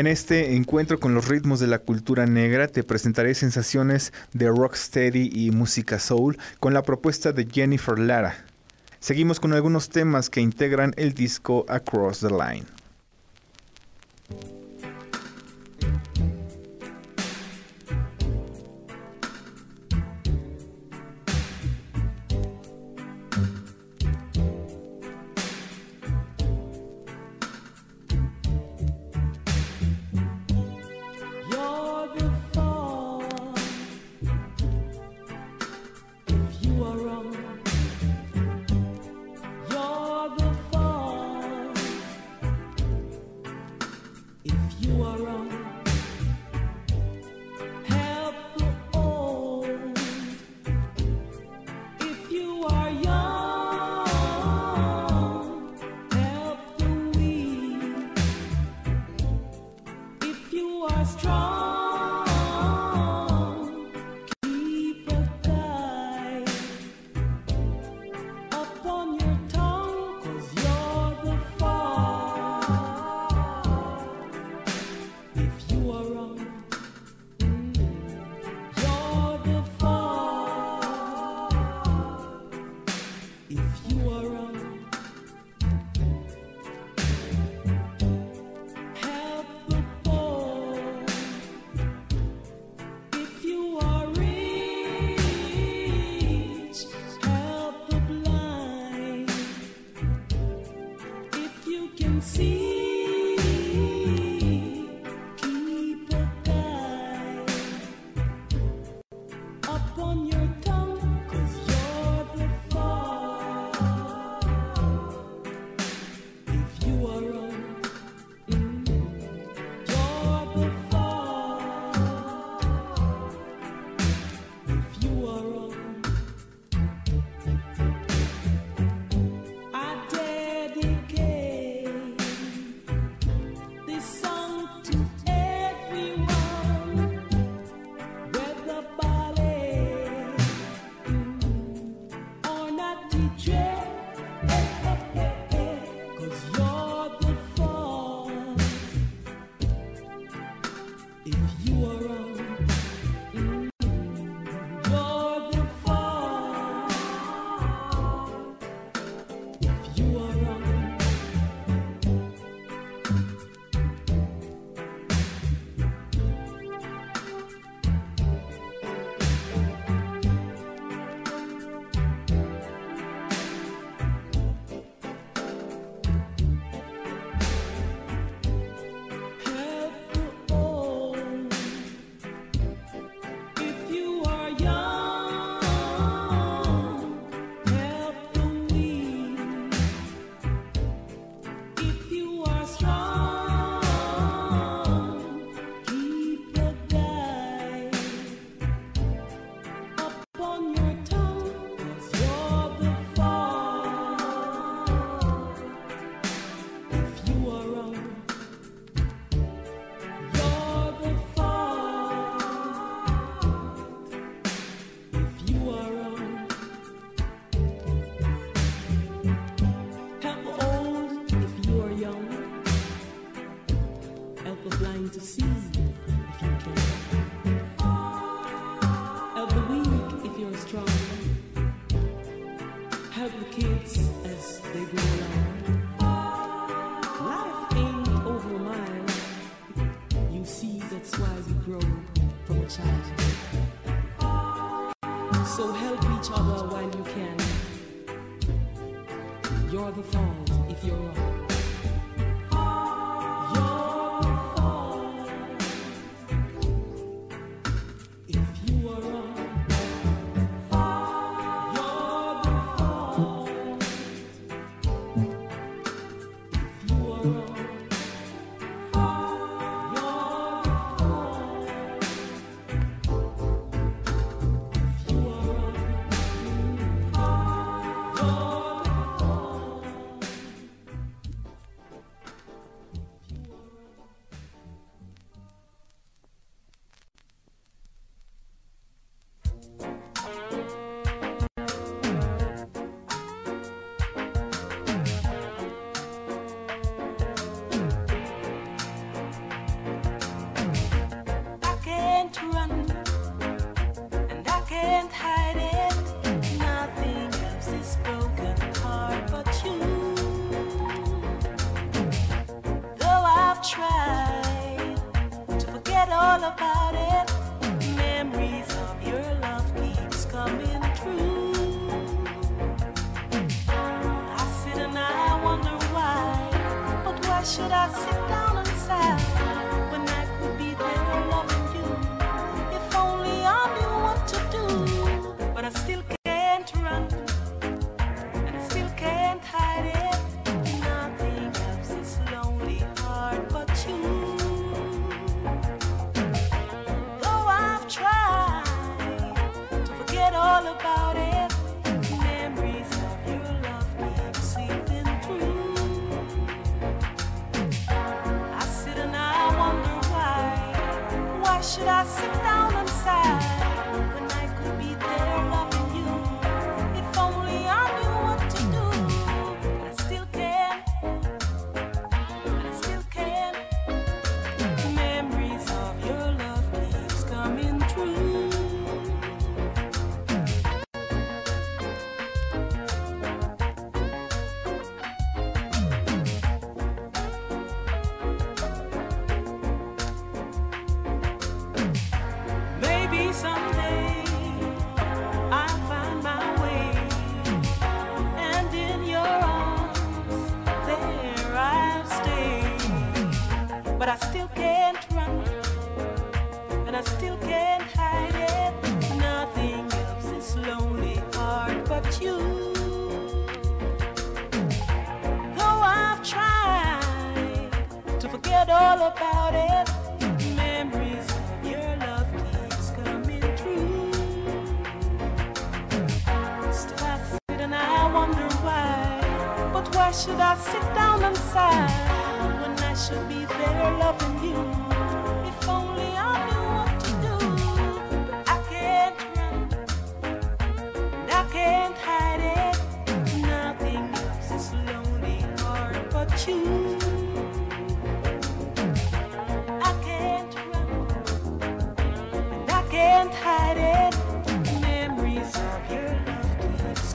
En este encuentro con los ritmos de la cultura negra te presentaré sensaciones de rock steady y música soul con la propuesta de Jennifer Lara. Seguimos con algunos temas que integran el disco Across the Line. should I say?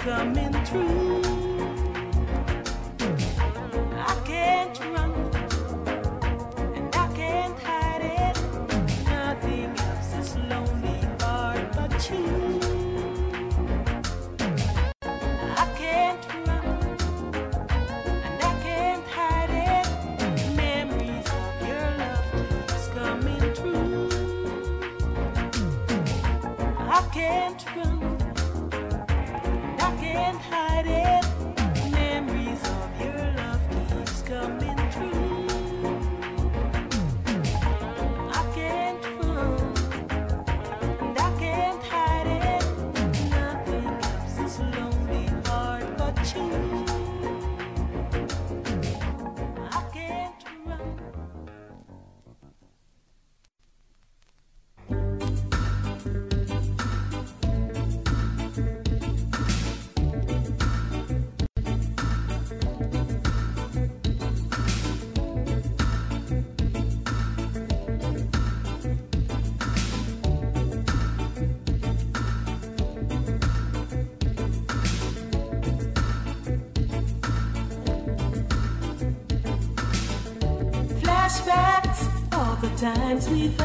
coming true. we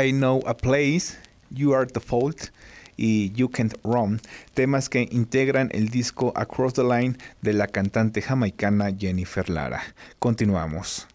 I Know a Place, You Are the Fault y You Can't Run, temas que integran el disco Across the Line de la cantante jamaicana Jennifer Lara. Continuamos.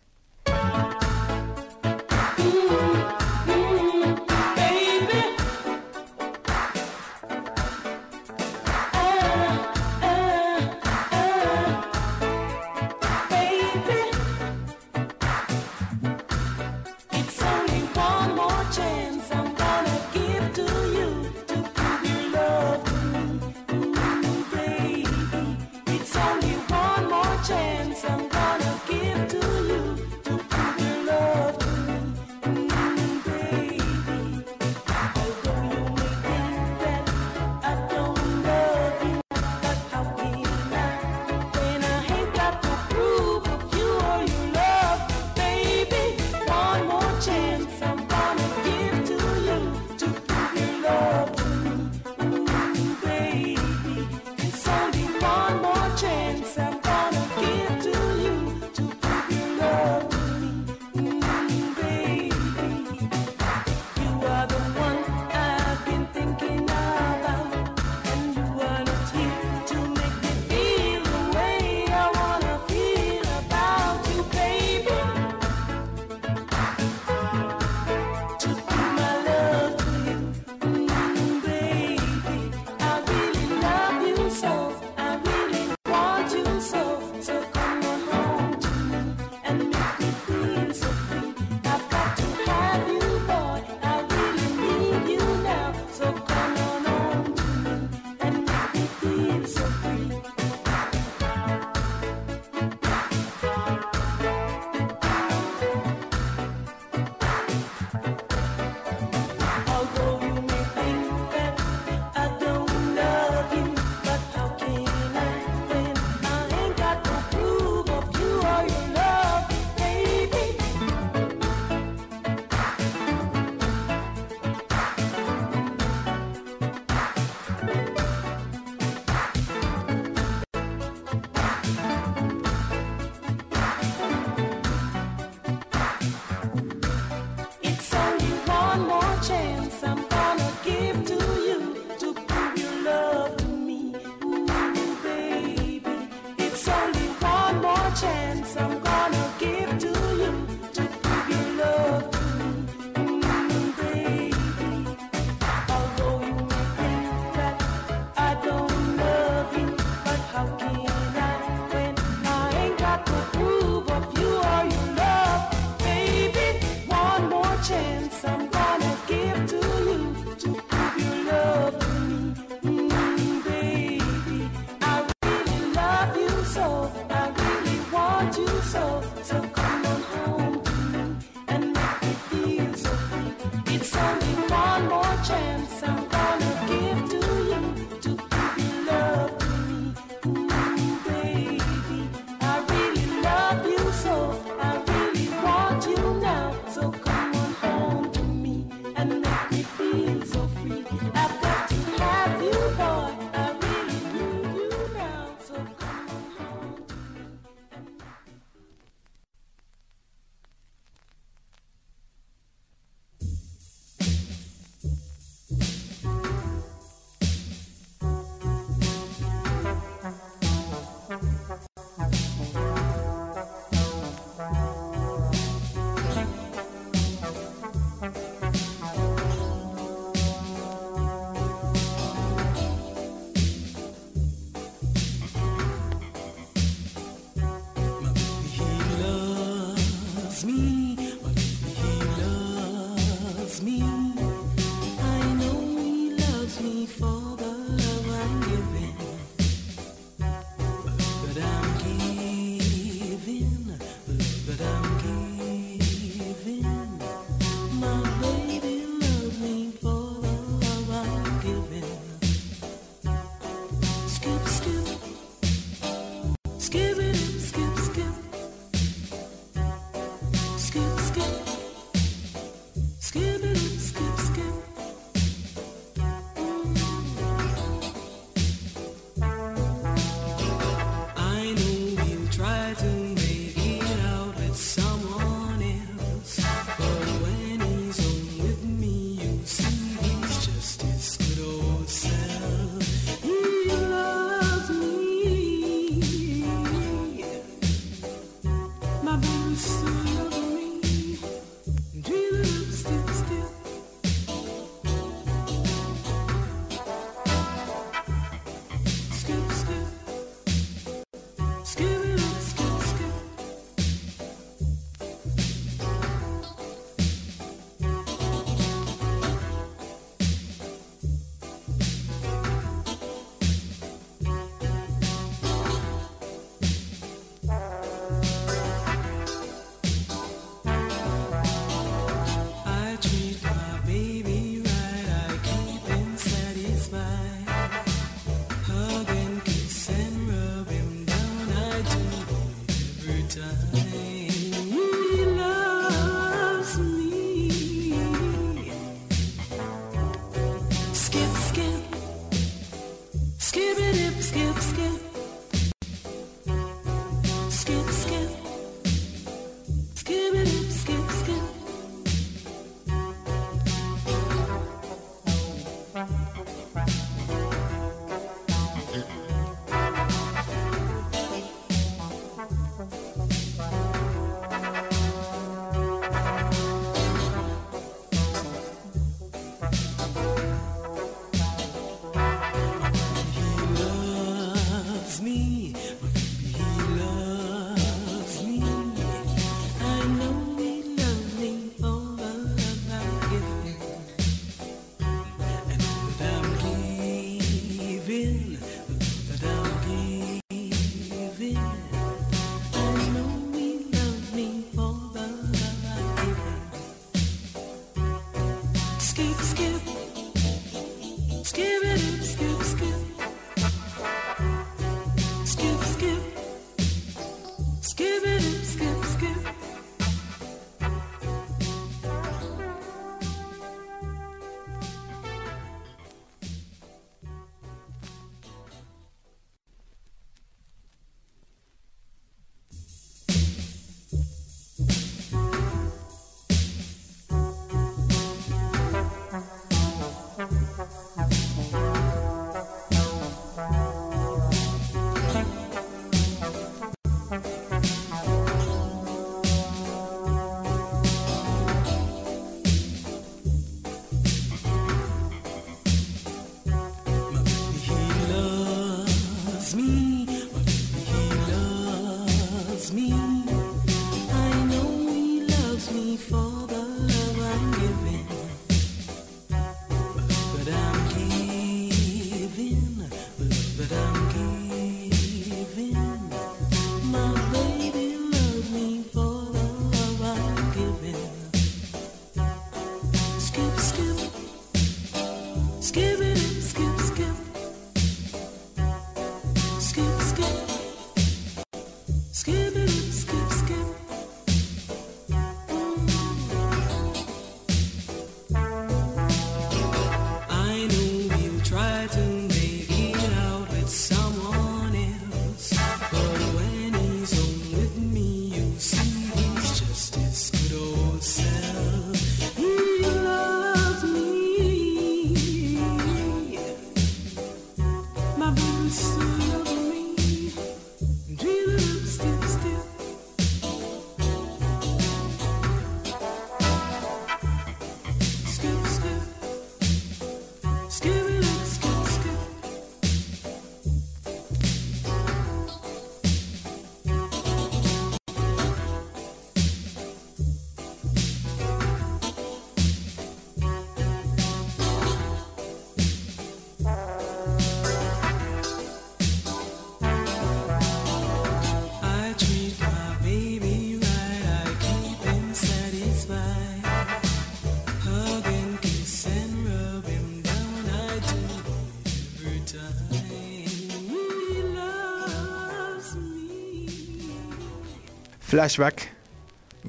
Flashback,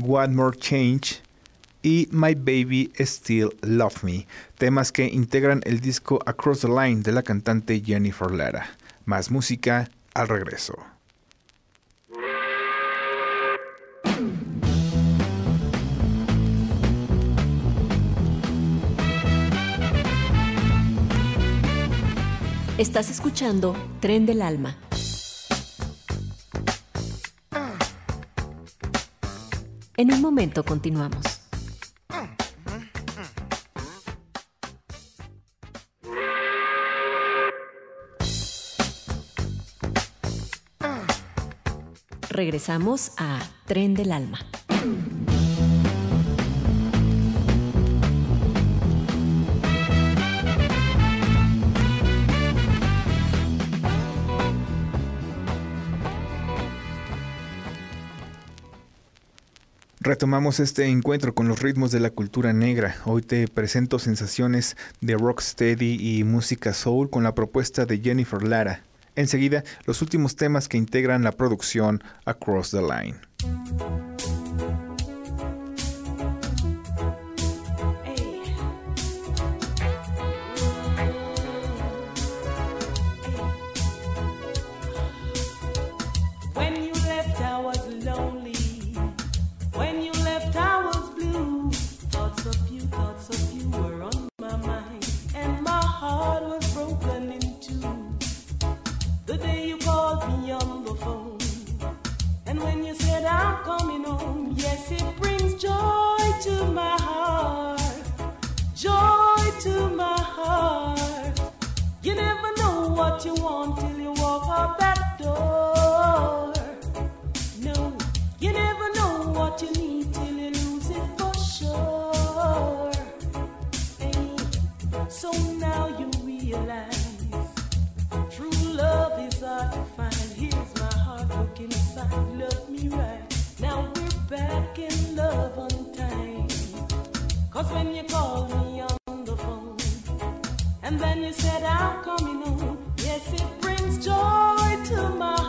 One More Change y My Baby Still Love Me, temas que integran el disco Across the Line de la cantante Jennifer Lara. Más música al regreso. Estás escuchando Tren del Alma. En un momento continuamos. Regresamos a Tren del Alma. Retomamos este encuentro con los ritmos de la cultura negra. Hoy te presento sensaciones de rocksteady y música soul con la propuesta de Jennifer Lara. Enseguida, los últimos temas que integran la producción Across the Line. Cause when you called me on the phone and then you said I'm coming home, yes, it brings joy to my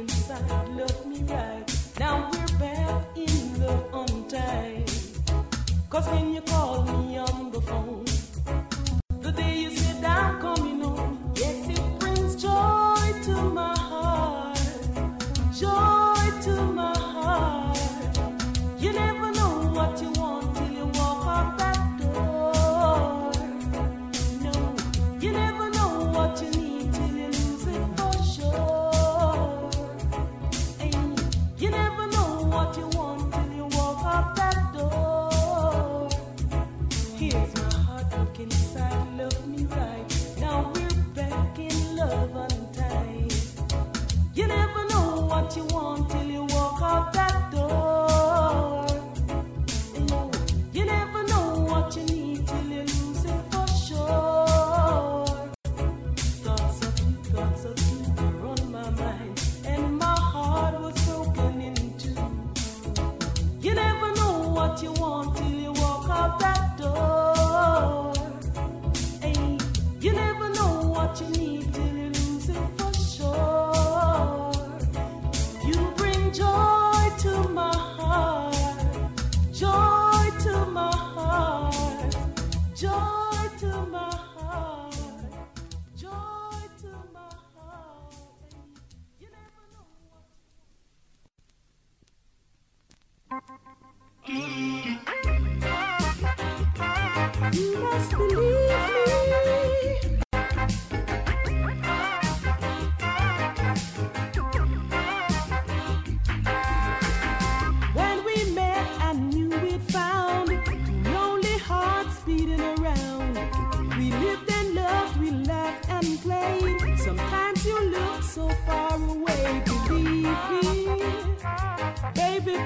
look love me right. Now we're back in love on time. Cause when you call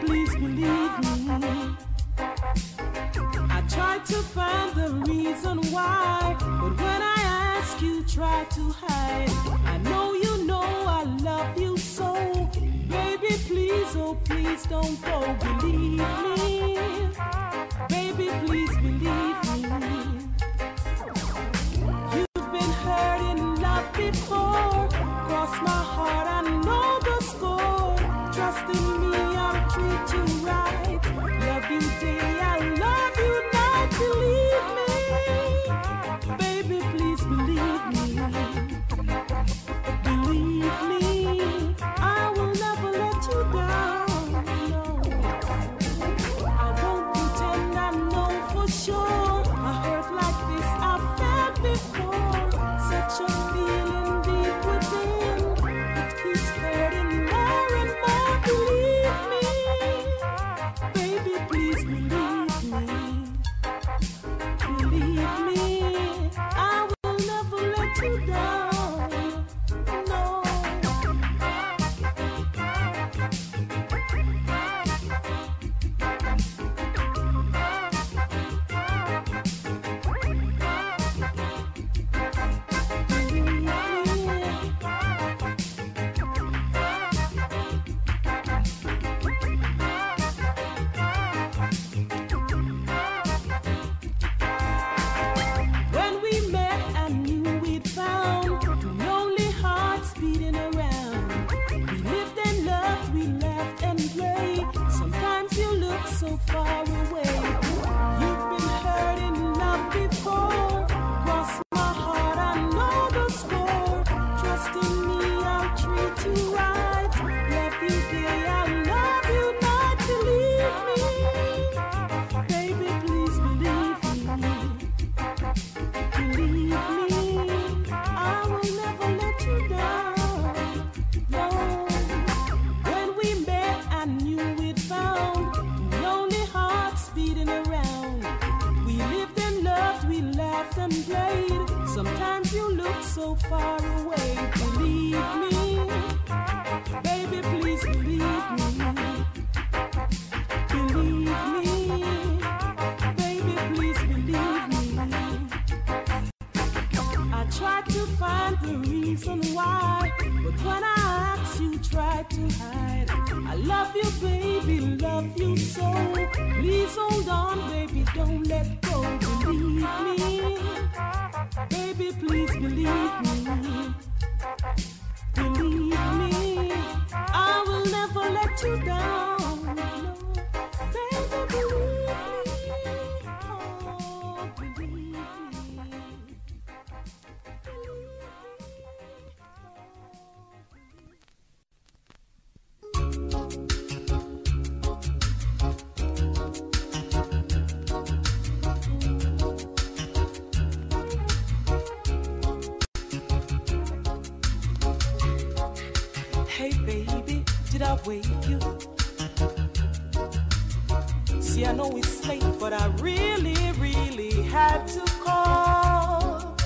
please believe me? I outweigh you? See, I know it's late, but I really, really had to call.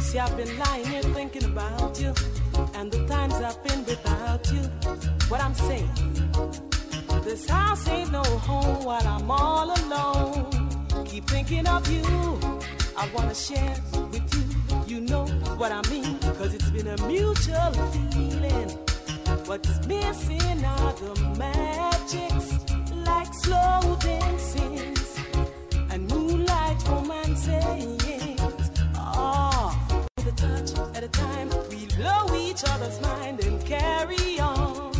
See, I've been lying here thinking about you and the times I've been without you. What I'm saying, this house ain't no home while I'm all alone. Keep thinking of you, I wanna share with you. You know what I mean, cause it's been a mutual feeling. What is missing are the magics, like slow dances and moonlight romances. Ah, oh, with a touch at a time, we blow each other's mind and carry on.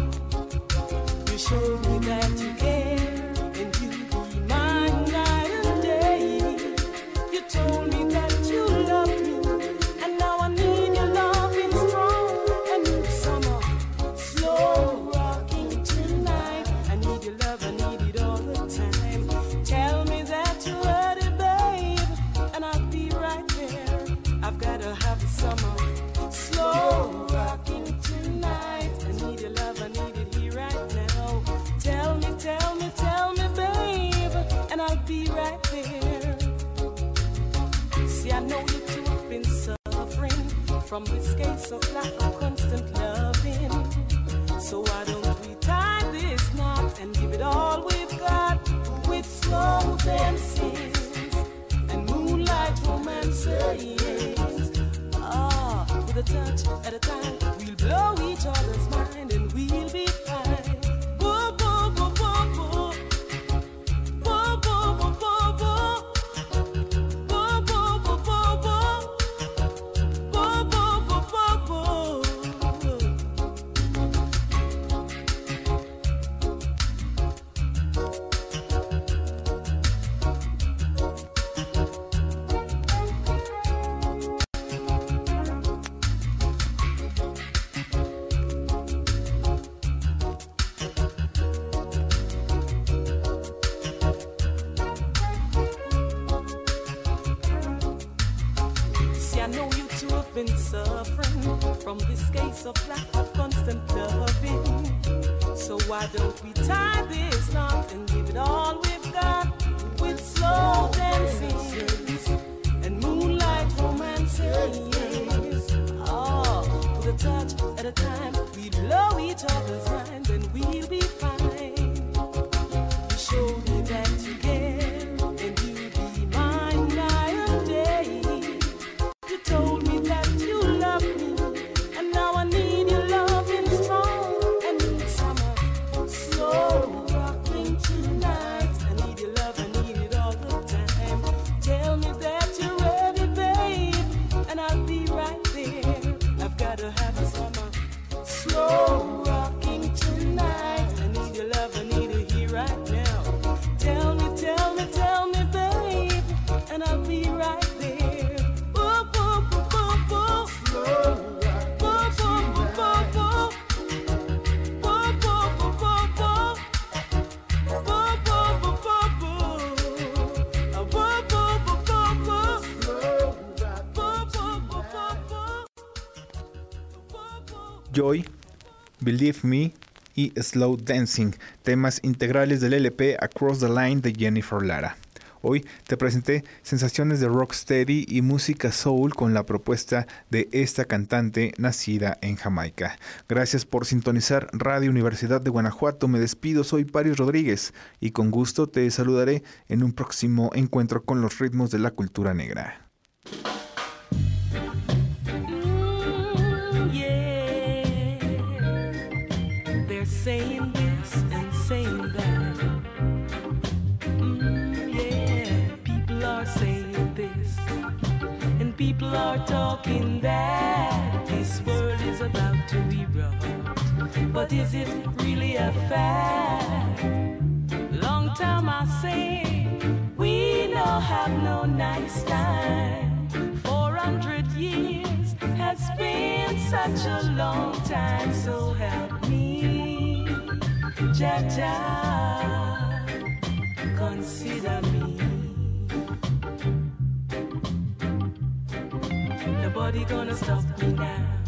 You showed me that you gave. from this case of lack of constant loving. So why don't we tie this knot and give it all we've got with slow dances and moonlight romances? Ah, with a touch at a time, we'll blow each other's mind and we'll be. Believe Me y Slow Dancing, temas integrales del LP Across the Line de Jennifer Lara. Hoy te presenté sensaciones de steady y música soul con la propuesta de esta cantante nacida en Jamaica. Gracias por sintonizar Radio Universidad de Guanajuato. Me despido, soy Paris Rodríguez y con gusto te saludaré en un próximo encuentro con los ritmos de la cultura negra. talking that this world is about to be erupt. But is it really a fact? Long time I say we no have no nice time. Four hundred years has been such a long time, so help me, Jaja, consider me. Nobody gonna stop me now.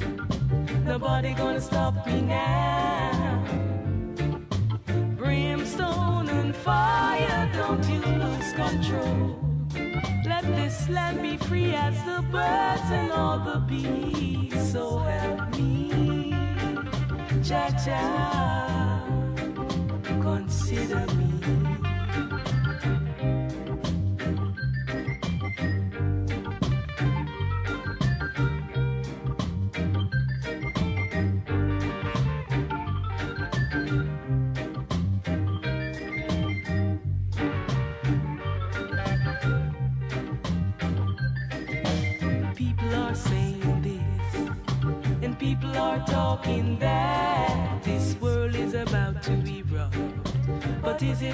Nobody gonna stop me now. Brimstone and fire, don't you lose control. Let this land be free as the birds and all the bees. So help me, cha cha. Consider me.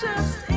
just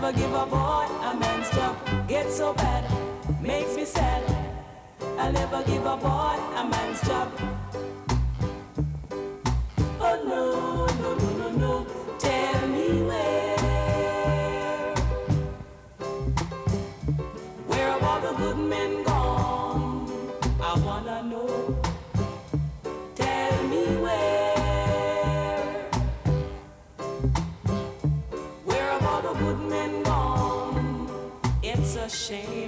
never give a boy a man's job. Gets so bad, makes me sad. I'll never give a boy a man's job. shame.